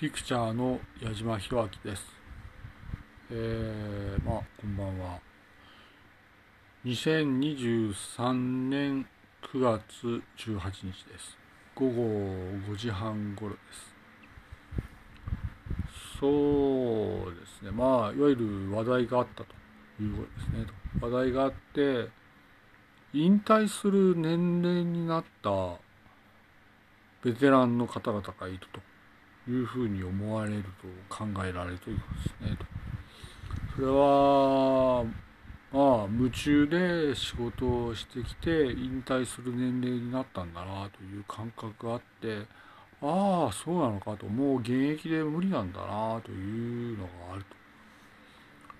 ピクチャーの矢島弘明です。えー、まあ、こんばんは。2023年9月18日です。午後5時半頃です。そうですね。まあ、いわゆる話題があったということですね。話題があって、引退する年齢になったベテランの方々がいると。いうふうに思われると考えられるということですね。それはまあ夢中で仕事をしてきて引退する年齢になったんだなという感覚があってああそうなのかともう現役で無理なんだなというのがある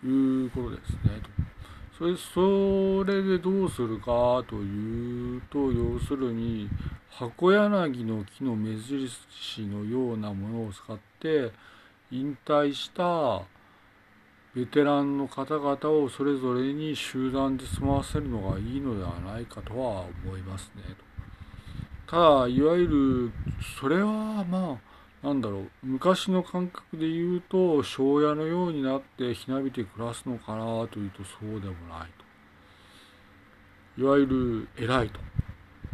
ということですね。それそれでどうするかというと要するに箱柳の木の目印のようなものを使って引退したベテランの方々をそれぞれに集団で住ませるのがいいのではないかとは思いますね。ただいわゆるそれはまあなんだろう昔の感覚で言うと庄屋のようになってひなびて暮らすのかなというとそうでもないと。いわゆる偉いと。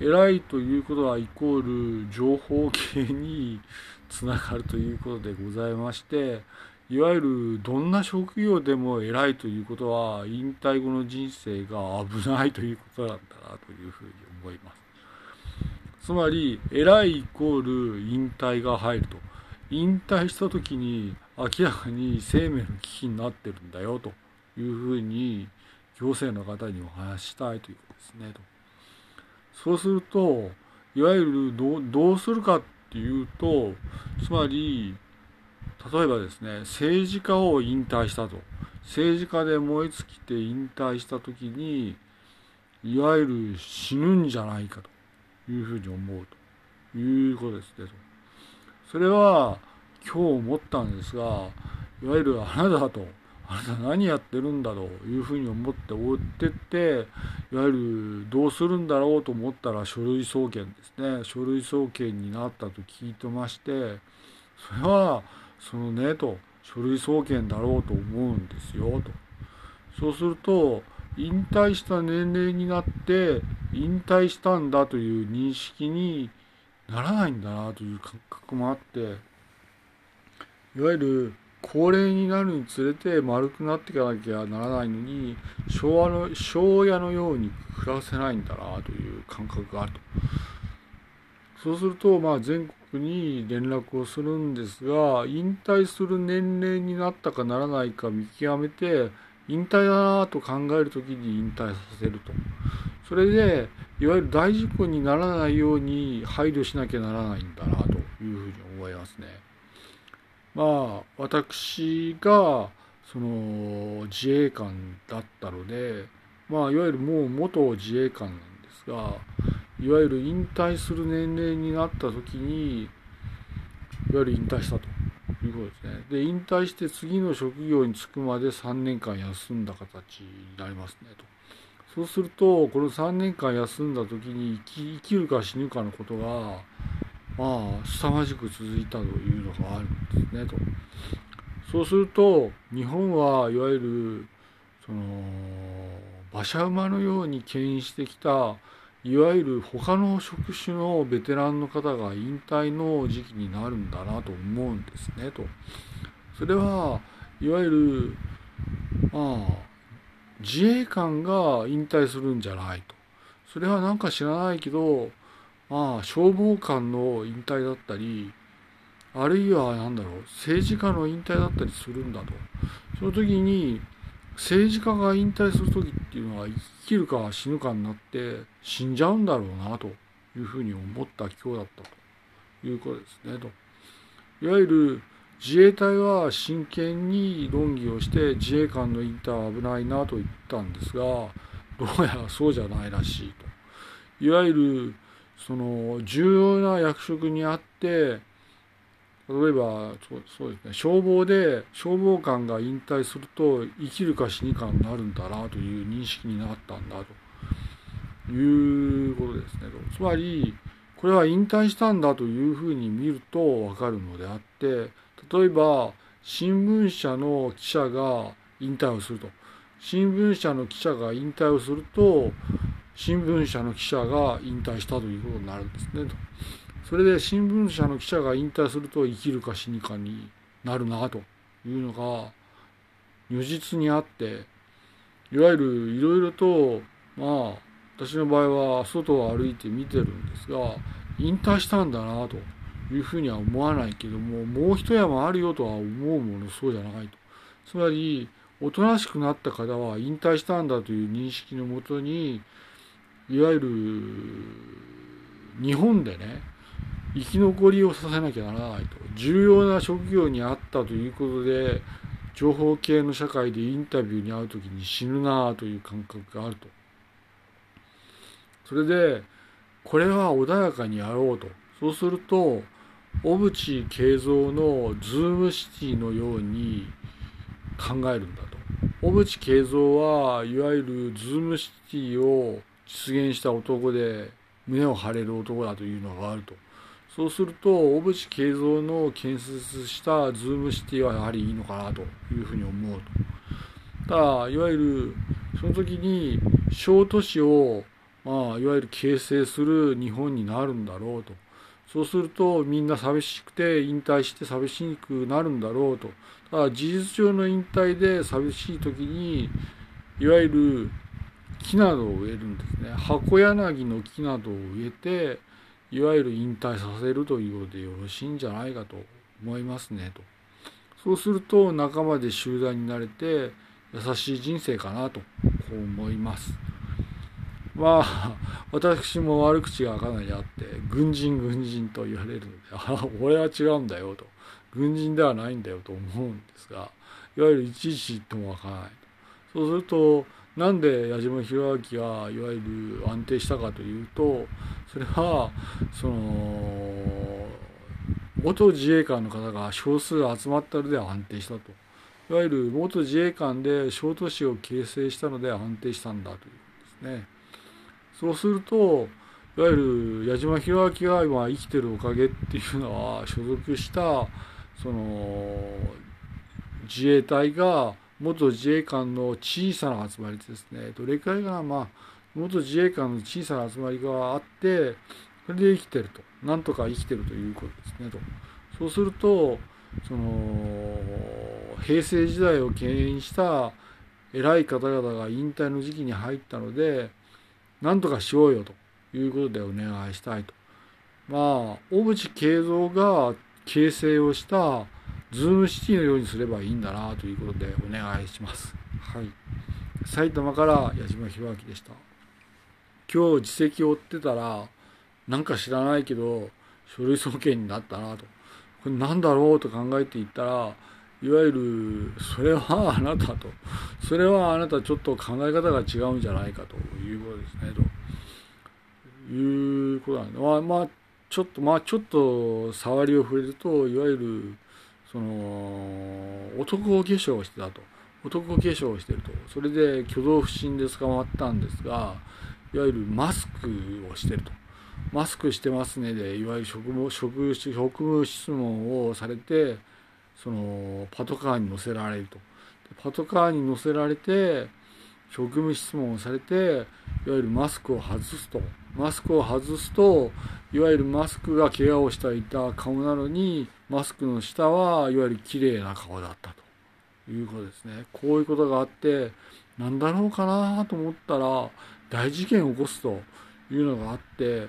偉いということはイコール情報系に つながるということでございましていわゆるどんな職業でも偉いということは引退後の人生が危ないということなんだなというふうに思います。つまり偉いイコール引退が入ると。引退した時に明らかに生命の危機になってるんだよと。いうふうに行政の方にお話したいということですね。と。そうするといわゆるどどうするかっていうとつまり例えばですね政治家を引退したと。政治家で燃え尽きて引退した時にいわゆる死ぬんじゃないかと。いうふうに思うということですねと。それは今日思ったんですがいわゆるあなたとあなた何やってるんだというふうに思って追ってっていわゆるどうするんだろうと思ったら書類送検ですね書類送検になったと聞いてましてそれはそのねと書類送検だろうと思うんですよとそうすると引退した年齢になって引退したんだという認識にならないんだなという感覚もあっていわゆる高齢になるにつれて丸くなっていかなきゃならないのに昭和の昭和のように暮らせないんだなという感覚があると。そうするとまあ全国に連絡をするんですが引退する年齢になったかならないか見極めて引退だなと考える時に引退させると。それでいわゆる大事故にならないように配慮しなきゃならないんだなというふうに思いますね。まあ私がその自衛官だったのでまあいわゆるもう元自衛官なんですがいわゆる引退する年齢になった時にいわゆる引退したということですね。で引退して次の職業に就くまで3年間休んだ形になりますねと。そうするとこの3年間休んだ時に生きるか死ぬかのことがまあ凄まじく続いたというのがあるんですねと。そうすると日本はいわゆるその馬車馬のように牽引してきたいわゆる他の職種のベテランの方が引退の時期になるんだなと思うんですねと。それはいわゆるまあ自衛官が引退するんじゃないと。それはなんか知らないけどまあ消防官の引退だったりあるいは何だろう政治家の引退だったりするんだとその時に政治家が引退する時っていうのは生きるか死ぬかになって死んじゃうんだろうなというふうに思った今日だったということですねと。いわゆる自衛隊は真剣に論議をして自衛官の引退は危ないなと言ったんですがどうやらそうじゃないらしいと。いわゆるその重要な役職にあって例えばそうそうですね。消防で消防官が引退すると生きるか死にかになるんだなという認識になったんだと。いうことですね。つまりこれは引退したんだというふうに見ると分かるのであって例えば新聞社の記者が引退をすると。新聞社の記者が引退をすると新聞社の記者が引退したということになるんですねと。それで新聞社の記者が引退すると生きるか死にかになるなというのが如実にあっていわゆるいろいろとまあ私の場合は外を歩いて見てるんですが引退したんだなというふうには思わないけどももう一山あるよとは思うものそうじゃないと。つまりおとなしくなった方は引退したんだという認識のもとにいわゆる日本でね生き残りをさせなきゃならないと。重要な職業にあったということで情報系の社会でインタビューに会う時に死ぬなあという感覚があると。それでこれは穏やかにやろうと。そうすると小渕恵三のズームシティのように考えるんだと。小渕恵三はいわゆるズームシティを実現した男で胸を張れる男だというのがあると。そうすると小渕恵三の建設したズームシティはやはりいいのかなというふうに思うと。ただいわゆるその時に小都市をまあいわゆる形成する日本になるんだろうと。そうするとみんな寂しくて引退して寂しくなるんだろうと。ただ事実上の引退で寂しい時にいわゆる木などを植えるんですね。箱柳の木などを植えていわゆる引退させるということでよろしいんじゃないかと思いますねと。そうすると仲間で集団になれて優しい人生かなとこう思います。まあ 私も悪口がかなりあって軍人軍人と言われるので あ俺は違うんだよと。軍人ではないんだよと思うんですがいわゆるいちいち言ってもわからないそうするとなんで矢島弘明がいわゆる安定したかというとそれはその元自衛官の方が少数集まったので安定したといわゆる元自衛官で小都市を形成したので安定したんだということですね。そうするといわゆる矢島弘明が今生きてるおかげっていうのは所属したその自衛隊が元自衛官の小さな集まりですね。どれくらいがまあ元自衛官の小さな集まりがあってそれで生きてると。なんとか生きてるということですね。と。そうするとその平成時代を牽引した偉い方々が引退の時期に入ったので何とかしようよということでお願いしたいと。まあ、小渕恵三が形成をしたズームシティのようにすればいいんだなということでお願いします。はい。埼玉から矢島弘明でした。今日自責を追ってたら、なんか知らないけど、書類送検になったなと。これ何だろうと考えていったら、いわゆるそれはあなたとそれはあなたちょっと考え方が違うんじゃないかということですねということなんでまあまあちょっとまあちょっと触りを触れるといわゆるその男化粧をしてたと。男化粧をしてると。それで挙動不審で捕まったんですがいわゆるマスクをしてると。マスクしてますねでいわゆる職務職職務質問をされてそのパトカーに乗せられると。パトカーに乗せられて職務質問をされていわゆるマスクを外すと。マスクを外すといわゆるマスクが怪我をしていた顔なのにマスクの下はいわゆる綺麗な顔だったと。いうことですね。こういうことがあって何だろうかなと思ったら大事件を起こすと。いうのがあって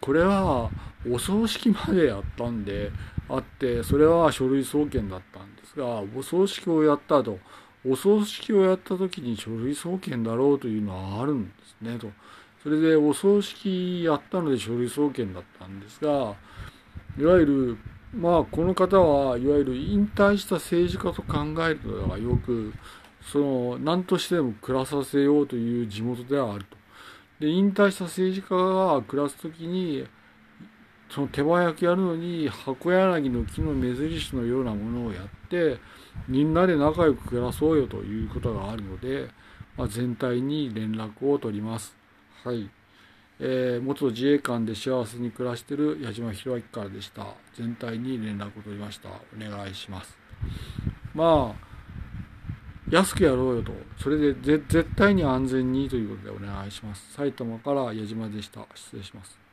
これはお葬式までやったんであってそれは書類送検だったんですがお葬式をやったと。お葬式をやった時に書類送検だろうというのはあるんですねと。それでお葬式やったので書類送検だったんですがいわゆるまあこの方はいわゆる引退した政治家と考えるのがよくその何としても暮らさせようという地元ではあると。で引退した政治家が暮らす時にその手早くやるのに箱柳の木の目印のようなものをやってみんなで仲良く暮らそうよということがあるので、まあ、全体に連絡を取ります。はい。えー、元自衛官で幸せに暮らしている矢島博明からでした。全体に連絡を取りました。お願いします。まあ、安くやろうよと。それで絶対に安全にということでお願いします。埼玉から矢島でした。失礼します。